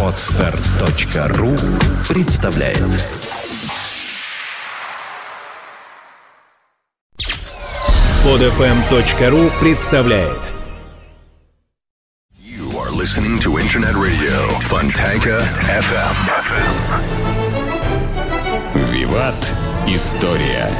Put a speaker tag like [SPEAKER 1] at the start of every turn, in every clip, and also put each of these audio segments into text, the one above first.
[SPEAKER 1] Отстар.ру представляет Подфм.ру представляет
[SPEAKER 2] You are listening to Internet Radio Fontanka FM.
[SPEAKER 3] Виват. История.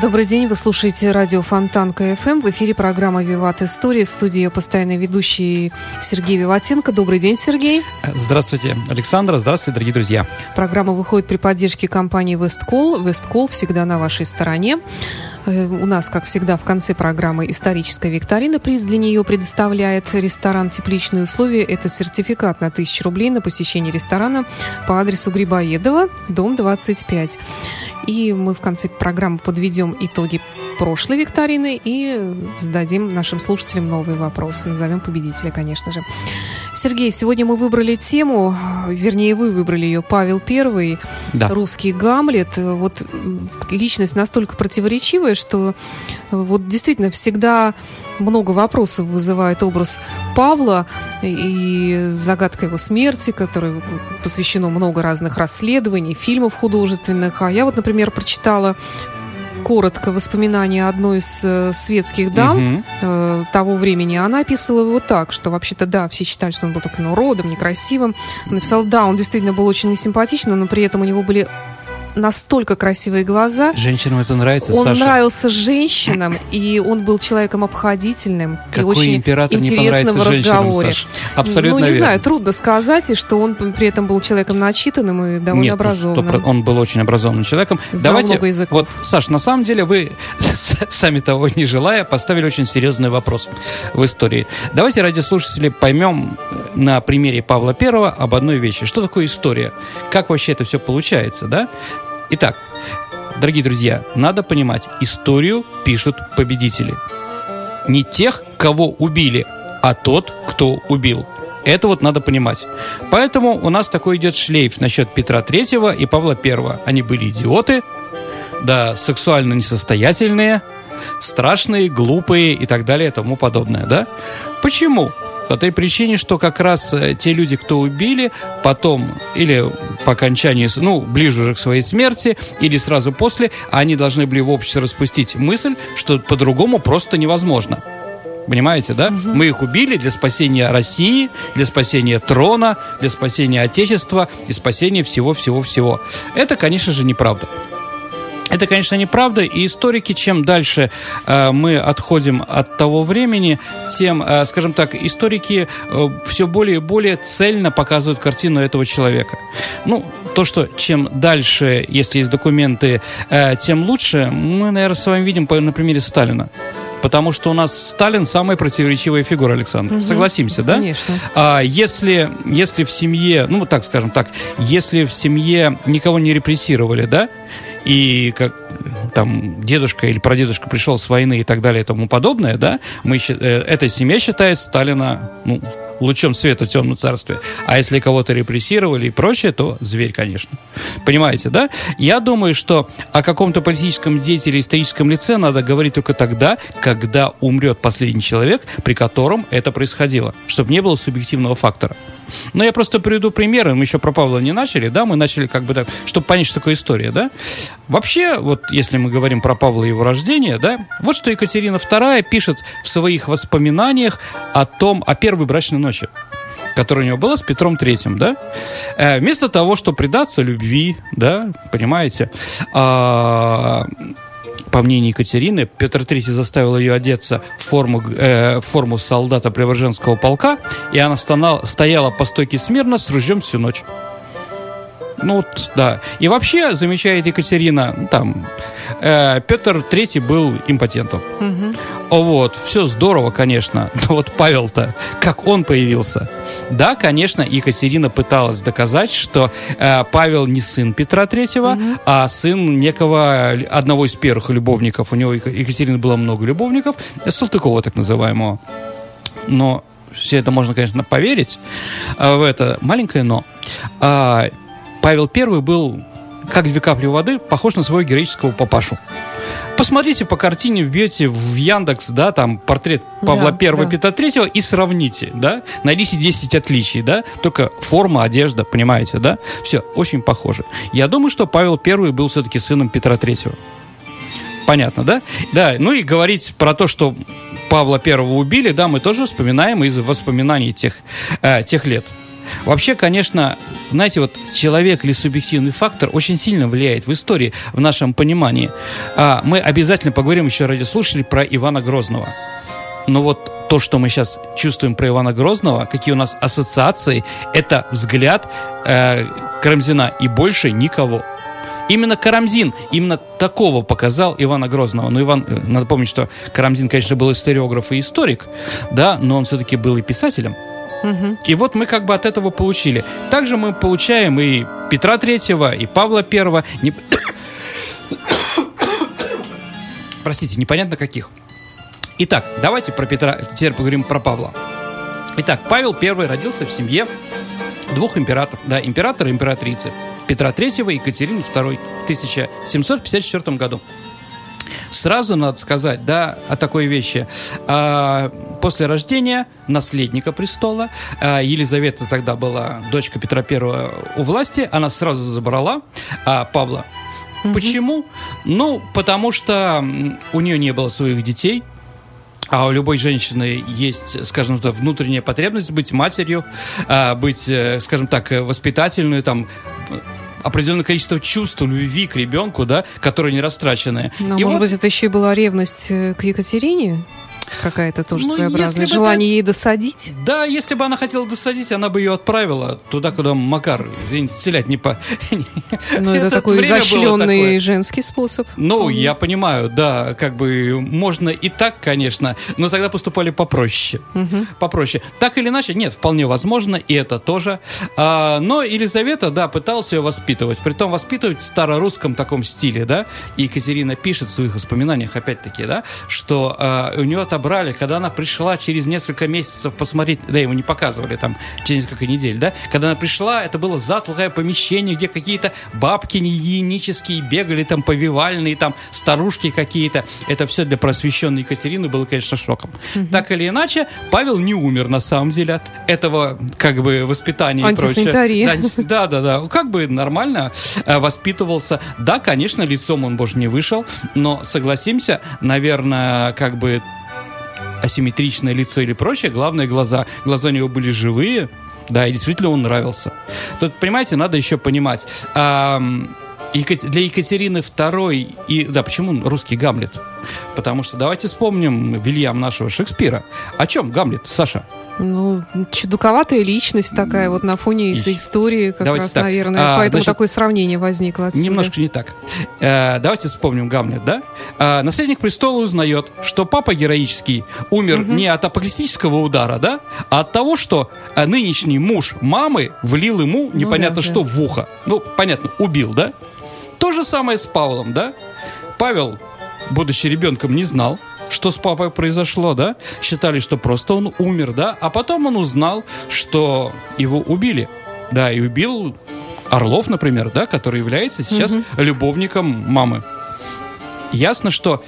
[SPEAKER 4] Добрый день, вы слушаете радио Фонтан КФМ. В эфире программа «Виват История». В студии ее постоянный ведущий Сергей Виватенко. Добрый день, Сергей.
[SPEAKER 5] Здравствуйте, Александра. Здравствуйте, дорогие друзья.
[SPEAKER 4] Программа выходит при поддержке компании «Весткол». «Весткол» всегда на вашей стороне. Э, У нас, как всегда, в конце программы историческая викторина. Приз для нее предоставляет ресторан «Тепличные условия». Это сертификат на 1000 рублей на посещение ресторана по адресу Грибоедова, дом 25. И мы в конце программы подведем итоги прошлой викторины и зададим нашим слушателям новые вопросы. Назовем победителя, конечно же. Сергей, сегодня мы выбрали тему, вернее, вы выбрали ее, Павел Первый,
[SPEAKER 5] Да.
[SPEAKER 4] русский Гамлет. Вот личность настолько противоречивая, что вот действительно всегда много вопросов вызывает образ Павла и загадка его смерти, которой посвящено много разных расследований, фильмов художественных. А я вот, например, прочитала коротко воспоминания одной из э, светских дам
[SPEAKER 5] Мгм.
[SPEAKER 4] э, того времени. Она описывала его так, что вообще-то, да, все считали, что он был таким уродом, некрасивым. Написал, да, он действительно был очень несимпатичным, но при этом у него были настолько красивые глаза,
[SPEAKER 5] Женщинам это нравится,
[SPEAKER 4] он
[SPEAKER 5] Саша.
[SPEAKER 4] нравился женщинам, и он был человеком обходительным и
[SPEAKER 5] Какой
[SPEAKER 4] очень
[SPEAKER 5] император не
[SPEAKER 4] в разговоре.
[SPEAKER 5] Саш? Абсолютно
[SPEAKER 4] ну, не
[SPEAKER 5] верно.
[SPEAKER 4] знаю, трудно сказать, и что он при этом был человеком начитанным и довольно
[SPEAKER 5] Нет, ну,
[SPEAKER 4] образованным.
[SPEAKER 5] 100%, он был очень образованным человеком.
[SPEAKER 4] Знал
[SPEAKER 5] Давайте,
[SPEAKER 4] много языков.
[SPEAKER 5] вот, Саш, на самом деле вы, сами того не желая, поставили очень серьезный вопрос в истории. Давайте ради слушателей поймем на примере Павла Первого об одной вещи. Что такое история? Как вообще это все получается, да? Итак, дорогие друзья, надо понимать, историю пишут победители. Не тех, кого убили, а тот, кто убил. Это вот надо понимать. Поэтому у нас такой идет шлейф насчет Петра Третьего и Павла Первого. Они были идиоты, да, сексуально несостоятельные, страшные, глупые и так далее и тому подобное, да? Почему? По той причине, что как раз э, те люди, кто убили, потом или по окончании, ну, ближе уже к своей смерти, или сразу после, они должны были в обществе распустить мысль, что по-другому просто невозможно. Понимаете, да? Мы их убили для спасения России, для спасения трона, для спасения Отечества и спасения всего-всего-всего. Это, конечно же, неправда. Это, конечно, неправда, и историки, чем дальше э, мы отходим от того времени, тем, э, скажем так, историки э, все более и более цельно показывают картину этого человека. Ну, то, что чем дальше, если есть документы, э, тем лучше, мы, наверное, с вами видим по, на примере Сталина. Потому что у нас Сталин самая противоречивая фигура, Александр. Согласимся, да?
[SPEAKER 4] Конечно.
[SPEAKER 5] А если, если в семье, ну, так скажем так, если в семье никого не репрессировали, да, и как там дедушка или прадедушка пришел с войны и так далее и тому подобное, да, мы, э, эта семья считает Сталина, ну, лучом света в темном царстве. А если кого-то репрессировали и прочее, то зверь, конечно. Понимаете, да? Я думаю, что о каком-то политическом деятеле, историческом лице надо говорить только тогда, когда умрет последний человек, при котором это происходило, чтобы не было субъективного фактора. Но я просто приведу примеры. Мы еще про Павла не начали, да? Мы начали как бы так, чтобы понять, что такое история, да? Вообще, вот если мы говорим про Павла и его рождение, да, вот что Екатерина II пишет в своих воспоминаниях о том, о первой брачной ночи которая у него была с Петром Третьим, да, Э, вместо того, чтобы предаться любви, да, понимаете, а, по мнению Екатерины, Петр III заставил ее одеться в форму, э, в форму солдата Преображенского полка, и она стонала- стояла по стойке смирно с ружьем всю ночь. Ну вот, да. И вообще, замечает Екатерина, ну, там, э, Петр III был импотентом. О, Вот, все здорово, конечно. Но вот Павел-то, как он появился? Да, конечно, Екатерина пыталась доказать, что э, Павел не сын Петра Третьего, а сын некого, одного из первых любовников. У него Ека- Екатерины было много любовников, Салтыкова так называемого. Но все это можно, конечно, поверить э, в это. Маленькое но. Павел I был, как две капли воды, похож на своего героического папашу. Посмотрите по картине, вбьете в Яндекс, да, там портрет Павла
[SPEAKER 4] Да,
[SPEAKER 5] Первого,
[SPEAKER 4] да.
[SPEAKER 5] Петра Третьего и сравните, да, найдите 10 отличий, да, только форма, одежда, понимаете, да, все, очень похоже. Я думаю, что Павел Первый был все-таки сыном Петра Третьего. Понятно, да? Да, ну и говорить про то, что Павла Первого убили, да, мы тоже вспоминаем из воспоминаний тех, э, тех лет. Вообще, конечно, знаете, вот человек или субъективный фактор очень сильно влияет в истории, в нашем понимании. А, мы обязательно поговорим еще ради слушателей про Ивана Грозного. Но вот то, что мы сейчас чувствуем про Ивана Грозного, какие у нас ассоциации, это взгляд э, Карамзина и больше никого. Именно Карамзин именно такого показал Ивана Грозного. Но Иван, э, надо помнить, что Карамзин, конечно, был историограф и историк, да, но он все-таки был и писателем. И вот мы как бы от этого получили. Также мы получаем и Петра Третьего, и Павла Первого. Не- Простите, непонятно каких. Итак, давайте про Петра, теперь поговорим про Павла. Итак, Павел I родился в семье двух императоров, да, императора и императрицы. Петра III и Екатерины II в 1754 году. Сразу надо сказать, да, о такой вещи. А, после рождения наследника престола, а, Елизавета тогда была дочка Петра Первого у власти, она сразу забрала а, Павла. Почему? Ну, потому что у нее не было своих детей, а у любой женщины есть, скажем так, внутренняя потребность быть матерью, быть, э, скажем так, э, воспитательной, там, определенное количество чувств, любви к ребенку, да, которые не растрачены.
[SPEAKER 4] Но,
[SPEAKER 5] И
[SPEAKER 4] может
[SPEAKER 5] вот-
[SPEAKER 4] быть, это еще и была ревность э, к Екатерине? Какая-то тоже
[SPEAKER 5] Ну,
[SPEAKER 4] своеобразная. Желание ей досадить?
[SPEAKER 5] Да, если бы она хотела досадить, она бы ее отправила туда, куда Макар, извините, стрелять не по...
[SPEAKER 4] Ну, это
[SPEAKER 5] Это
[SPEAKER 4] такой изощренный женский способ.
[SPEAKER 5] Ну, я понимаю, да, как бы можно и так, конечно, но тогда поступали попроще. Попроще. Так или иначе, нет, вполне возможно, и это тоже. А, но Елизавета, да, пыталась ее воспитывать. Притом воспитывать в старорусском таком стиле, да. И Екатерина пишет в своих воспоминаниях, опять-таки, да, что а, у нее отобрали, когда она пришла через несколько месяцев посмотреть, да, ему не показывали там через несколько недель, да, когда она пришла, это было затхлое помещение, где какие-то бабки негигиенические бегали, там повивальные, там старушки какие-то. Это все для просвещенной Екатерины было, конечно, шоком. Так или иначе, Павел не умер на самом деле от этого как бы воспитания и прочее. Да, Да, да, да. Как бы нормально э, воспитывался. Да, конечно, лицом он, боже, не вышел, но согласимся, наверное, как бы асимметричное лицо или прочее, главное глаза. Глаза у него были живые, да, и действительно он нравился. Тут, понимаете, надо еще понимать. Екат- Для Екатерины II и да, почему русский Гамлет? Потому что давайте вспомним Вильям нашего Шекспира. О чем Гамлет, Саша?
[SPEAKER 4] Ну, чудаковатая личность такая вот на фоне из истории, как
[SPEAKER 5] Давайте
[SPEAKER 4] раз,
[SPEAKER 5] так.
[SPEAKER 4] наверное.
[SPEAKER 5] А,
[SPEAKER 4] Поэтому
[SPEAKER 5] значит,
[SPEAKER 4] такое сравнение возникло отсюда.
[SPEAKER 5] Немножко не так. Э, давайте вспомним Гамлет, да? Э, наследник престола узнает, что папа героический умер не от апокалиптического удара, да, а от того, что э, нынешний муж мамы влил ему непонятно
[SPEAKER 4] да,
[SPEAKER 5] что
[SPEAKER 4] да.
[SPEAKER 5] в ухо. Ну, понятно, убил, да? То же самое с Павлом, да? Павел, будучи ребенком, не знал, что с папой произошло, да? Считали, что просто он умер, да? А потом он узнал, что его убили. Да, и убил Орлов, например, да, который является сейчас любовником мамы. Ясно, что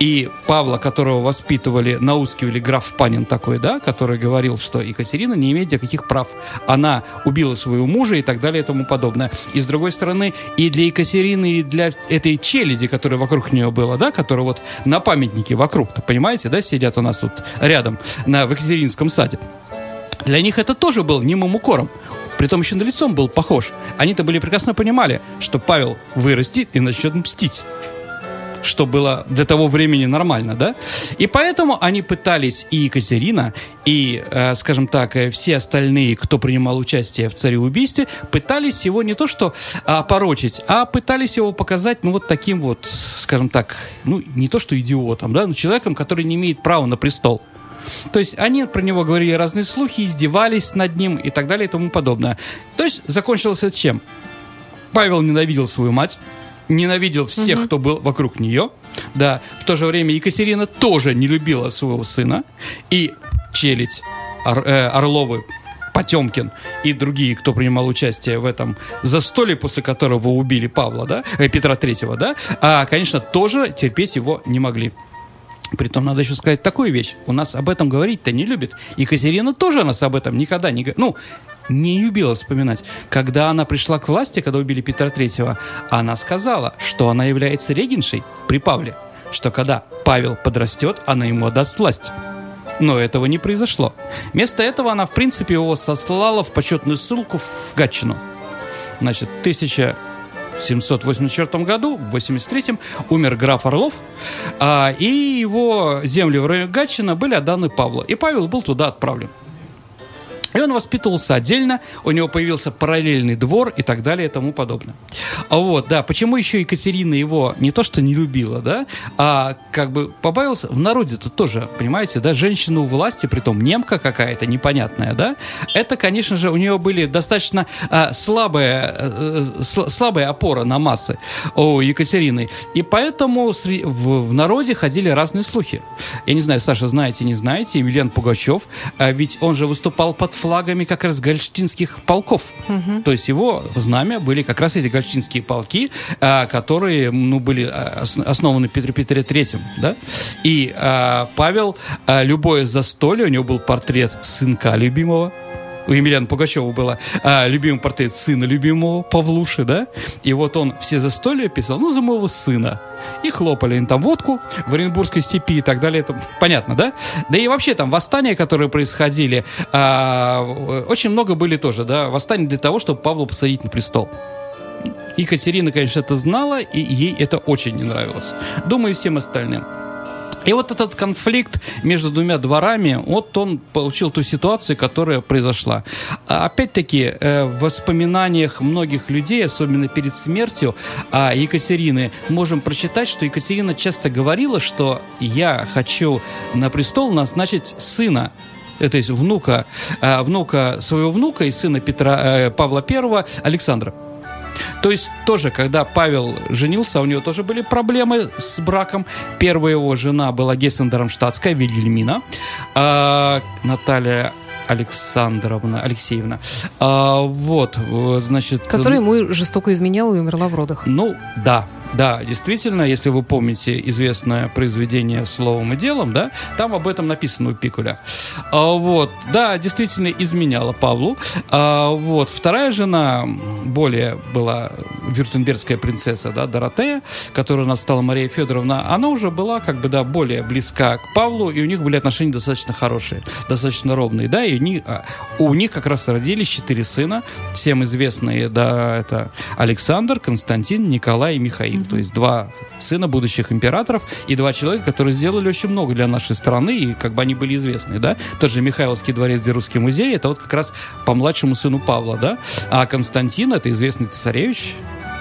[SPEAKER 5] и Павла, которого воспитывали, наускивали граф Панин такой, да, который говорил, что Екатерина не имеет никаких прав. Она убила своего мужа и так далее и тому подобное. И с другой стороны, и для Екатерины, и для этой челяди, которая вокруг нее была, да, которая вот на памятнике вокруг-то, понимаете, да, сидят у нас тут рядом на, в Екатеринском саде. Для них это тоже был немым укором. Притом еще на лицом был похож. Они-то были прекрасно понимали, что Павел вырастет и начнет мстить что было для того времени нормально, да? И поэтому они пытались, и Екатерина, и, э, скажем так, э, все остальные, кто принимал участие в цареубийстве, пытались его не то что а, порочить, а пытались его показать, ну, вот таким вот, скажем так, ну, не то что идиотом, да, но человеком, который не имеет права на престол. То есть они про него говорили разные слухи, издевались над ним и так далее и тому подобное. То есть закончилось это чем? Павел ненавидел свою мать, ненавидел всех, кто был вокруг нее. Да, в то же время Екатерина тоже не любила своего сына. И челядь Ор- э, Орловы Потемкин и другие, кто принимал участие в этом застолье, после которого убили Павла, да, э, Петра Третьего, да, а, конечно, тоже терпеть его не могли. Притом надо еще сказать такую вещь. У нас об этом говорить-то не любит. Екатерина тоже нас об этом никогда не... го- Ну, не любила вспоминать. Когда она пришла к власти, когда убили Петра Третьего, она сказала, что она является регеншей при Павле. Что когда Павел подрастет, она ему отдаст власть. Но этого не произошло. Вместо этого она, в принципе, его сослала в почетную ссылку в Гатчину. Значит, 1784 году, в 83-м, умер граф Орлов, а, и его земли в районе Гатчина были отданы Павлу. И Павел был туда отправлен. И он воспитывался отдельно, у него появился параллельный двор и так далее и тому подобное. А вот, да, почему еще Екатерина его не то что не любила, да, а как бы побавился, в народе-то тоже, понимаете, да, женщина у власти, притом немка какая-то непонятная, да, это, конечно же, у нее были достаточно а, слабая, э, сл- слабая опора на массы у Екатерины, и поэтому в, в народе ходили разные слухи. Я не знаю, Саша, знаете, не знаете, Емельян Пугачев, а ведь он же выступал под флагами как раз гольштинских полков. То есть его знамя были как раз эти гольштинские полки, а, которые ну, были а, ос- основаны Петре Петре Третьим. Да? И а, Павел, а, любое застолье, у него был портрет сынка любимого, у Емельяна Пугачева было а, любимый портрет сына любимого, Павлуши, да? И вот он все застолья писал, ну, за моего сына. И хлопали им там водку в Оренбургской степи и так далее. Это понятно, да? Да и вообще там восстания, которые происходили, а, очень много были тоже, да? Восстания для того, чтобы Павла посадить на престол. Екатерина, конечно, это знала, и ей это очень не нравилось. Думаю, всем остальным. И вот этот конфликт между двумя дворами, вот он получил ту ситуацию, которая произошла. А Опять-таки, э, в воспоминаниях многих людей, особенно перед смертью а, Екатерины, можем прочитать, что Екатерина часто говорила, что я хочу на престол назначить сына, э, то есть внука, э, внука своего внука и сына Петра, Павла I Александра. То есть тоже, когда Павел женился, у него тоже были проблемы с браком. Первая его жена была Гессендермштадтская, Вильгельмина. А, Наталья Александровна, Алексеевна. А, вот, э, значит...
[SPEAKER 4] Которая ему жестоко изменяла и умерла в родах.
[SPEAKER 5] Ну, да, да, действительно, если вы помните известное произведение «Словом и делом», да, там об этом написано у Пикуля. А, вот, да, действительно изменяла Павлу. А, вот, вторая жена более была вюртембергская принцесса, да, Доротея, которая у нас стала Мария Федоровна, она уже была, как бы, да, более близка к Павлу, и у них были отношения достаточно хорошие, достаточно ровные, да, и у а, у них как раз родились четыре сына, всем известные, да, это Александр, Константин, Николай и Михаил. То есть два сына будущих императоров и два человека, которые сделали очень много для нашей страны, и как бы они были известны, да. Тот же Михайловский дворец, где русский музей, это вот как раз по младшему сыну Павла, да. А Константин, это известный цесаревич,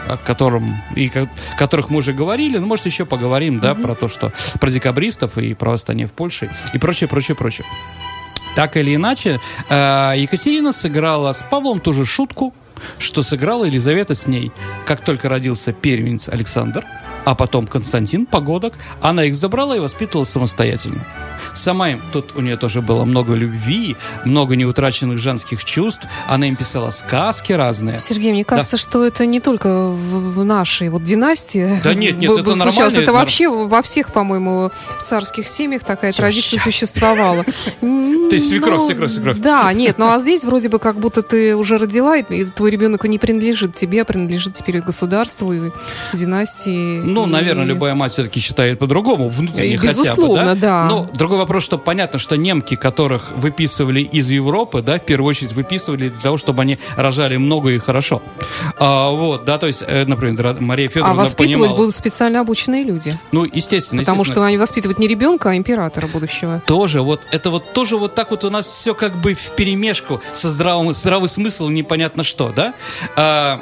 [SPEAKER 5] о котором и ко- которых мы уже говорили, ну, может, еще поговорим, да, про то, что про декабристов и про восстание в Польше и прочее, прочее, прочее. Так или иначе, э, Екатерина сыграла с Павлом ту же шутку, что сыграла Елизавета с ней. Как только родился первенец Александр, а потом Константин Погодок, она их забрала и воспитывала самостоятельно. Сама им, тут у нее тоже было много любви, много неутраченных женских чувств. Она им писала сказки разные.
[SPEAKER 4] Сергей, мне кажется, что это не только в, нашей вот династии.
[SPEAKER 5] Да нет, нет, это нормально,
[SPEAKER 4] Это вообще во всех, по-моему, царских семьях такая традиция существовала. То
[SPEAKER 5] есть свекровь, свекровь, свекровь.
[SPEAKER 4] Да, нет, ну а здесь вроде бы как будто ты уже родила, и твой ребенок не принадлежит тебе, а принадлежит теперь государству и династии.
[SPEAKER 5] Ну, наверное, любая мать все-таки считает по-другому, внутренне хотя бы,
[SPEAKER 4] безусловно, да.
[SPEAKER 5] Но другой вопрос, что понятно, что немки, которых выписывали из Европы, да, в первую очередь выписывали для того, чтобы они рожали много и хорошо. А, вот, да, то есть, э, например, Мария
[SPEAKER 4] А
[SPEAKER 5] Федоровна
[SPEAKER 4] воспитывать
[SPEAKER 5] понимала.
[SPEAKER 4] будут специально обученные люди.
[SPEAKER 5] Ну, естественно,
[SPEAKER 4] Потому
[SPEAKER 5] естественно.
[SPEAKER 4] что они воспитывают не ребенка, а императора будущего.
[SPEAKER 5] Тоже, вот это вот тоже вот так вот у нас все как бы в перемешку со здравым, здравый смысл непонятно что, да? А,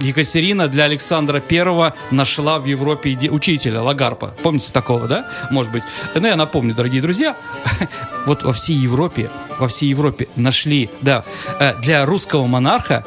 [SPEAKER 5] Екатерина для Александра Первого нашла в Европе иде- учителя Лагарпа. Помните такого, да? Может быть. Ну, я напомню, дорогие друзья, вот во всей Европе, во всей Европе нашли, да, э, для русского монарха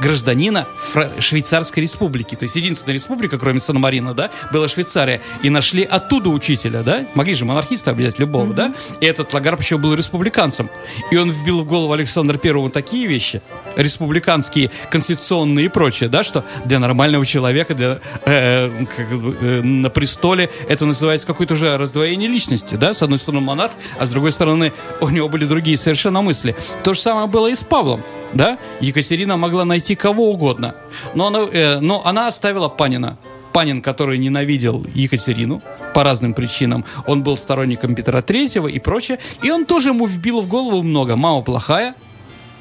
[SPEAKER 5] гражданина Фра- Швейцарской республики. То есть единственная республика, кроме Сан-Марина, да, была Швейцария. И нашли оттуда учителя, да? Могли же монархисты взять любого, да? И этот Лагарб еще был республиканцем. И он вбил в голову Александра Первому такие вещи, республиканские, конституционные и прочее, да, что для нормального человека, для, э, как бы, э, на престоле это называется какое-то уже раздвоение личности, да? С одной стороны монарх, а с другой стороны у него были другие совершенно мысли. То же самое было и с Павлом. Да? Екатерина могла найти кого угодно, но она, э, но она оставила Панина. Панин, который ненавидел Екатерину по разным причинам, он был сторонником Петра Третьего и прочее, и он тоже ему вбил в голову много. Мама плохая,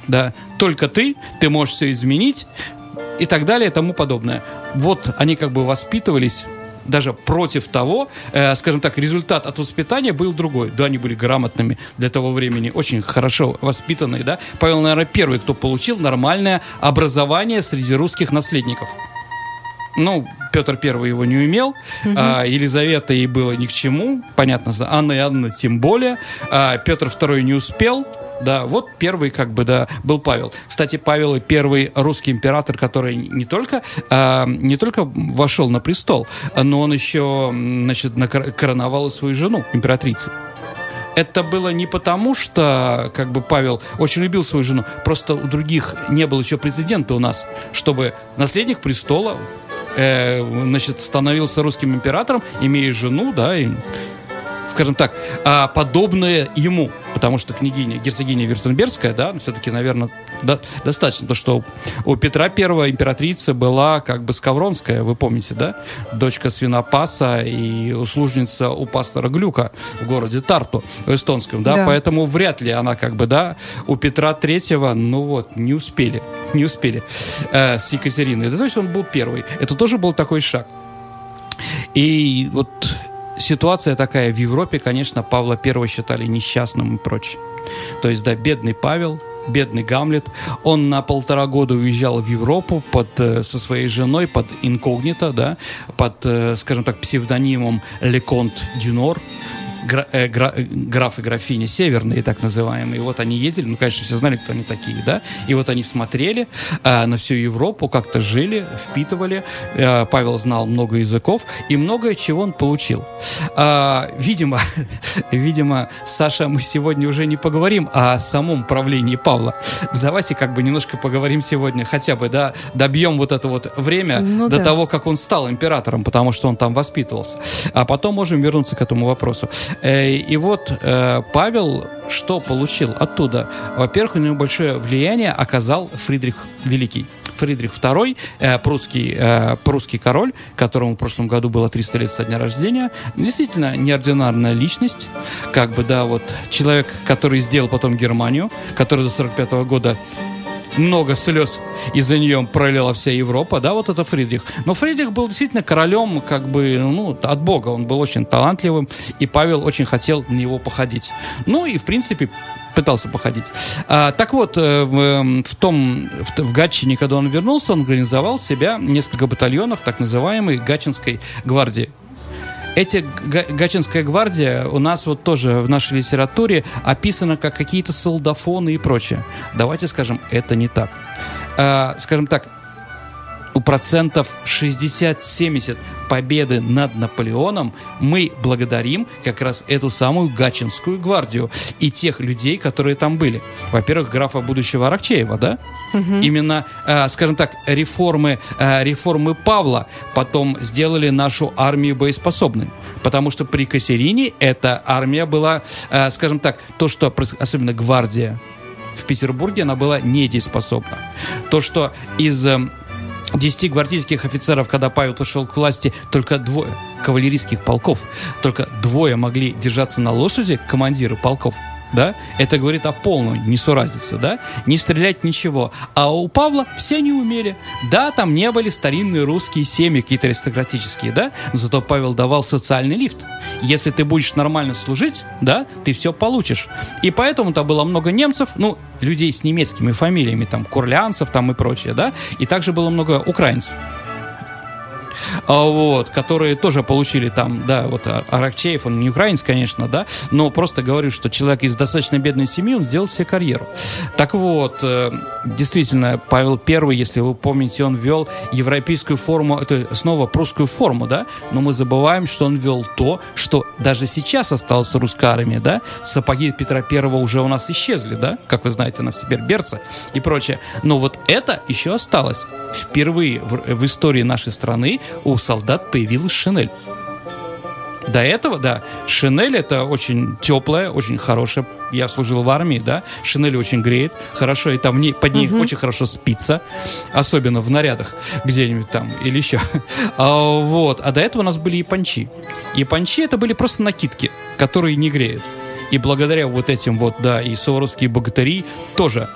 [SPEAKER 5] да, только ты, ты можешь все изменить и так далее и тому подобное. Вот они как бы воспитывались даже против того, э, скажем так, результат от воспитания был другой. Да, они были грамотными для того времени, очень хорошо воспитанные, да. Павел, наверное, первый, кто получил нормальное образование среди русских наследников. Ну, Петр Первый его не умел, а, Елизавета ей было ни к чему, понятно, Анна и Анна тем более, а, Петр Второй не успел, да, вот первый, как бы, да, был Павел. Кстати, Павел и первый русский император, который не только, а, не только вошел на престол, но он еще, значит, короновал свою жену, императрицу. Это было не потому, что как бы Павел очень любил свою жену, просто у других не было еще президента у нас, чтобы наследник престола э, значит, становился русским императором, имея жену, да, и скажем так, а, подобное ему, потому что княгиня, герцогиня Вюртембергская, да, ну, все-таки, наверное, до- достаточно, то, что у Петра Первого императрица была как бы Скавронская, вы помните, да, дочка свинопаса и услужница у пастора Глюка в городе Тарту, в эстонском, да,
[SPEAKER 4] Да.
[SPEAKER 5] поэтому вряд ли она как бы, да, у Петра Третьего, ну вот, не успели, не успели э, с Екатериной, да, то есть он был первый, это тоже был такой шаг. И вот ситуация такая в Европе, конечно, Павла Первого считали несчастным и прочее. То есть, да, бедный Павел, бедный Гамлет, он на полтора года уезжал в Европу под, э, со своей женой под инкогнито, да, под, э, скажем так, псевдонимом Леконт Дюнор, гра- э, гра- э, граф и графиня северные, так называемые. И вот они ездили, ну, конечно, все знали, кто они такие, да. И вот они смотрели э, на всю Европу, как-то жили, впитывали. Э, Павел знал много языков, и многое чего он получил. А, видимо, видимо, Саша, мы сегодня уже не поговорим о самом правлении Павла. Давайте как бы немножко поговорим сегодня, хотя бы, да, добьем вот это вот время
[SPEAKER 4] Ну
[SPEAKER 5] до
[SPEAKER 4] да.
[SPEAKER 5] того, как он стал императором, потому что он там воспитывался. А потом можем вернуться к этому вопросу. Э, И вот э, Павел что получил оттуда? Во-первых, у него большое влияние оказал Фридрих Великий. Фридрих II, э, прусский, э, прусский король, которому в прошлом году было 300 лет со дня рождения. Действительно, неординарная личность. Как бы, да, вот человек, который сделал потом Германию, который до 45 года много слез из-за нее пролила вся Европа, да, вот это Фридрих. Но Фридрих был действительно королем, как бы, ну, от Бога. Он был очень талантливым, и Павел очень хотел на него походить. Ну, и, в принципе, пытался походить. А, так вот, э, в, эм, в том, в, в Гатчине, когда он вернулся, он организовал себя несколько батальонов так называемой Гатчинской гвардии. Эти Га- Гатчинская гвардия у нас вот тоже в нашей литературе описана как какие-то солдафоны и прочее. Давайте скажем, это не так. А, скажем так, процентов 60-70 победы над Наполеоном мы благодарим как раз эту самую Гатчинскую гвардию и тех людей, которые там были. Во-первых, графа будущего Аракчеева, да? Именно, э, скажем так, реформы, э, реформы Павла потом сделали нашу армию боеспособной. Потому что при Катерине эта армия была, э, скажем так, то, что, особенно гвардия, в Петербурге она была недееспособна. То, что из 10 гвардейских офицеров, когда Павел пришел к власти, только двое кавалерийских полков, только двое могли держаться на лошади, командиры полков. Да? Это говорит о полной несуразице, да? Не стрелять ничего. А у Павла все не умели. Да, там не были старинные русские семьи, какие-то аристократические, да? Но зато Павел давал социальный лифт. Если ты будешь нормально служить, да, ты все получишь. И поэтому там было много немцев, ну, людей с немецкими фамилиями, там, курлянцев там и прочее, да? И также было много украинцев. А, вот, которые тоже получили там, да, вот Аракчеев, он не украинец, конечно, да, но просто говорю, что человек из достаточно бедной семьи, он сделал себе карьеру. Так вот, э, действительно, Павел I, если вы помните, он ввел европейскую форму, это снова прусскую форму, да, но мы забываем, что он ввел то, что даже сейчас осталось в русской армии, да, сапоги Петра Первого уже у нас исчезли, да, как вы знаете, у нас теперь берцы и прочее, но вот это еще осталось. Впервые в, в истории нашей страны у солдат появилась шинель. До этого, да, шинель это очень теплая, очень хорошая. Я служил в армии, да, шинель очень греет, хорошо, и там в ней, под ней очень хорошо спится, особенно в нарядах где-нибудь там или еще. А, вот, а до этого у нас были япончи. Япончи это были просто накидки, которые не греют. И благодаря вот этим вот, да, и суворовские богатыри тоже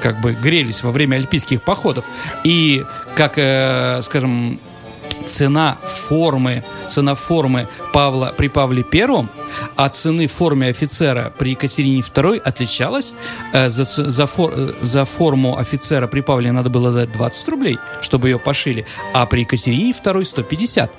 [SPEAKER 5] как бы грелись во время альпийских походов. И, как, э, скажем, цена формы, цена формы Павла при Павле Первом от цены в форме офицера при Екатерине II отличалась. Э, За, за, фор- э, за форму офицера при Павле надо было дать 20 рублей, чтобы ее пошили, а при Екатерине II 150.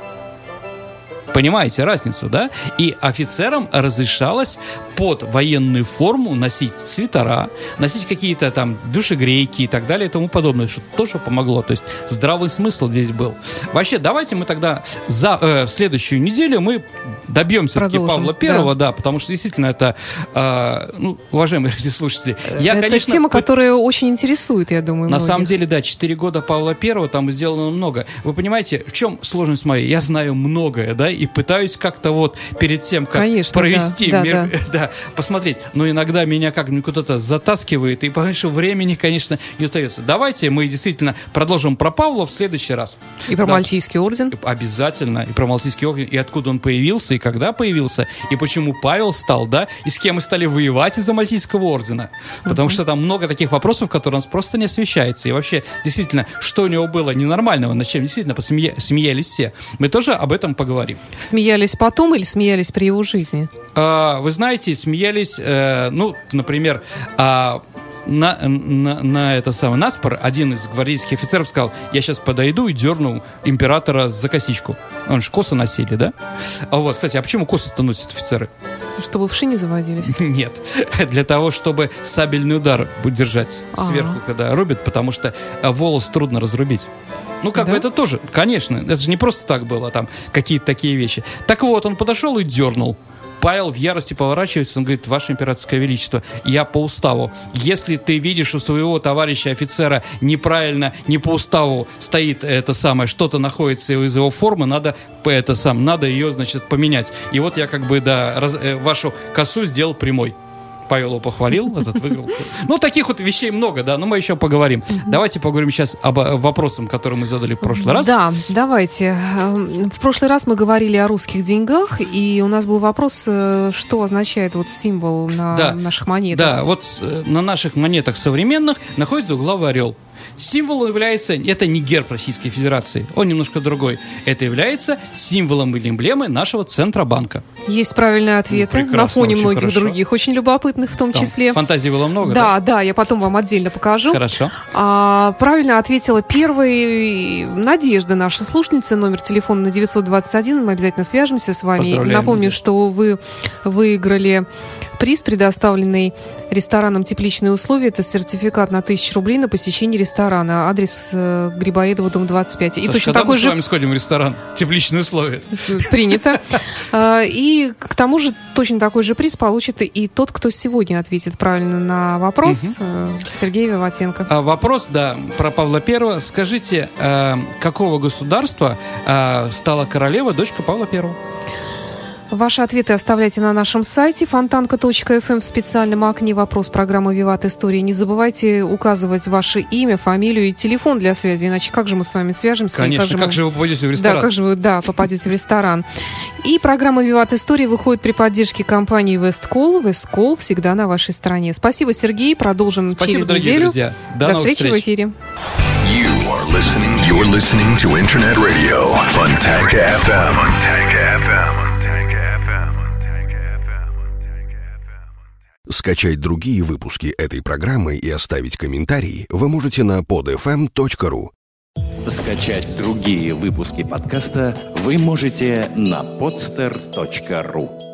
[SPEAKER 5] Понимаете разницу, да? И офицерам разрешалось под военную форму носить свитера, носить какие-то там душегрейки и так далее и тому подобное, что тоже помогло. То есть здравый смысл здесь был. Вообще, давайте мы тогда за, э, в следующую неделю мы добьемся таки Павла Первого, да. потому что действительно это, э, ну, уважаемые радиослушатели, я,
[SPEAKER 4] это
[SPEAKER 5] конечно,
[SPEAKER 4] тема, которая очень интересует, я думаю,
[SPEAKER 5] на
[SPEAKER 4] многих.
[SPEAKER 5] самом деле, да, 4 года Павла Первого, там сделано много. Вы понимаете, в чем сложность моя? Я знаю многое, да, и пытаюсь как-то вот перед тем, как
[SPEAKER 4] Конечно,
[SPEAKER 5] провести,
[SPEAKER 4] да, да,
[SPEAKER 5] мер- да, посмотреть. Но иногда меня как-нибудь куда-то затаскивает, и что времени, конечно, не остается. Давайте мы действительно продолжим про Павла в следующий раз.
[SPEAKER 4] И про
[SPEAKER 5] Да.
[SPEAKER 4] Мальтийский орден.
[SPEAKER 5] Обязательно. И про Малтийский орден, и откуда он появился, и когда появился, и почему Павел стал, да, и с кем мы стали воевать из-за Мальтийского ордена. Потому что там много таких вопросов, которые у нас просто не освещаются. И вообще, действительно, что у него было ненормального, над чем действительно посмея- смеялись все. Мы тоже об этом поговорим.
[SPEAKER 4] Смеялись потом или смеялись при его жизни?
[SPEAKER 5] А, Вы знаете, смеялись, э, ну, например, а, на, на, на это самое Наспор один из гвардейских офицеров сказал, я сейчас подойду и дерну императора за косичку. Он же косы носили, да? А вот, кстати, а почему косы-то носят офицеры?
[SPEAKER 4] Чтобы вши не заводились.
[SPEAKER 5] Нет. Для того, чтобы сабельный удар держать
[SPEAKER 4] А.
[SPEAKER 5] сверху, когда рубят, потому что волос трудно разрубить. Ну, как
[SPEAKER 4] Да?
[SPEAKER 5] бы это тоже, конечно, это же не просто так было, там, какие-то такие вещи. Так вот, он подошел и дернул. Павел в ярости поворачивается, он говорит, Ваше Императорское Величество, я по уставу. Если ты видишь у своего товарища офицера неправильно, не по уставу стоит это самое, что-то находится из его формы, надо это сам, надо ее, значит, поменять. И вот я как бы, да, раз- э, вашу косу сделал прямой. Павел его похвалил, этот выиграл. Ну, таких вот вещей много, да, но мы еще поговорим. Давайте поговорим сейчас об э, вопросах, которые мы задали в прошлый раз.
[SPEAKER 4] Да, давайте. Эм, В прошлый раз мы говорили о русских деньгах, и у нас был вопрос, э, что означает вот символ на
[SPEAKER 5] Да.
[SPEAKER 4] наших монетах.
[SPEAKER 5] Да, вот э, на наших монетах современных находится угловой орел. Символом является, это не герб Российской Федерации, он немножко другой. Это является символом или эмблемой нашего Центробанка.
[SPEAKER 4] Есть правильные ответы
[SPEAKER 5] Ну,
[SPEAKER 4] на фоне многих
[SPEAKER 5] хорошо.
[SPEAKER 4] других, очень любопытных в том
[SPEAKER 5] Там
[SPEAKER 4] числе.
[SPEAKER 5] фантазий было много,
[SPEAKER 4] Да, да, я потом вам отдельно покажу.
[SPEAKER 5] Хорошо.
[SPEAKER 4] А, правильно ответила первый Надежда, наша слушательница, номер телефона на 921. Мы обязательно свяжемся с вами. Напомню,
[SPEAKER 5] Надежда.
[SPEAKER 4] что вы выиграли приз, предоставленный рестораном «Тепличные условия». Это сертификат на 1000 рублей на посещение ресторана. Адрес э, Грибоедова, дом 25. И
[SPEAKER 5] Саш,
[SPEAKER 4] точно такой
[SPEAKER 5] мы с
[SPEAKER 4] же
[SPEAKER 5] вами сходим в ресторан? Тепличные условия.
[SPEAKER 4] принято. А, И к тому же точно такой же приз получит и тот, кто сегодня ответит правильно на вопрос, э, Сергей Виватенко.
[SPEAKER 5] А, Вопрос, да, про Павла Первого. Скажите, э, какого государства э, стала королева дочка Павла Первого?
[SPEAKER 4] Ваши ответы оставляйте на нашем сайте фонтанка.фм в специальном окне «Вопрос» программы «Виват История». Не забывайте указывать ваше имя, фамилию и телефон для связи, иначе как же мы с вами свяжемся? и
[SPEAKER 5] Конечно, как
[SPEAKER 4] мы-
[SPEAKER 5] же вы попадете в
[SPEAKER 4] Да,
[SPEAKER 5] ресторан?
[SPEAKER 4] как же вы, да, попадете в ресторан. И программа «Виват История» выходит при поддержке компании «Весткол». «Весткол» всегда на вашей стороне. Спасибо, Сергей. Продолжим
[SPEAKER 5] Спасибо,
[SPEAKER 4] через
[SPEAKER 5] дорогие
[SPEAKER 4] неделю.
[SPEAKER 5] друзья. До,
[SPEAKER 4] До
[SPEAKER 5] новых
[SPEAKER 4] встречи в
[SPEAKER 5] встреч.
[SPEAKER 4] эфире.
[SPEAKER 2] You are listening. You're listening to Internet Radio Funtank FM. Funtank FM.
[SPEAKER 6] Скачать другие выпуски этой программы и оставить комментарии вы можете на podfm.ru.
[SPEAKER 2] Скачать другие выпуски подкаста вы можете на podster.ru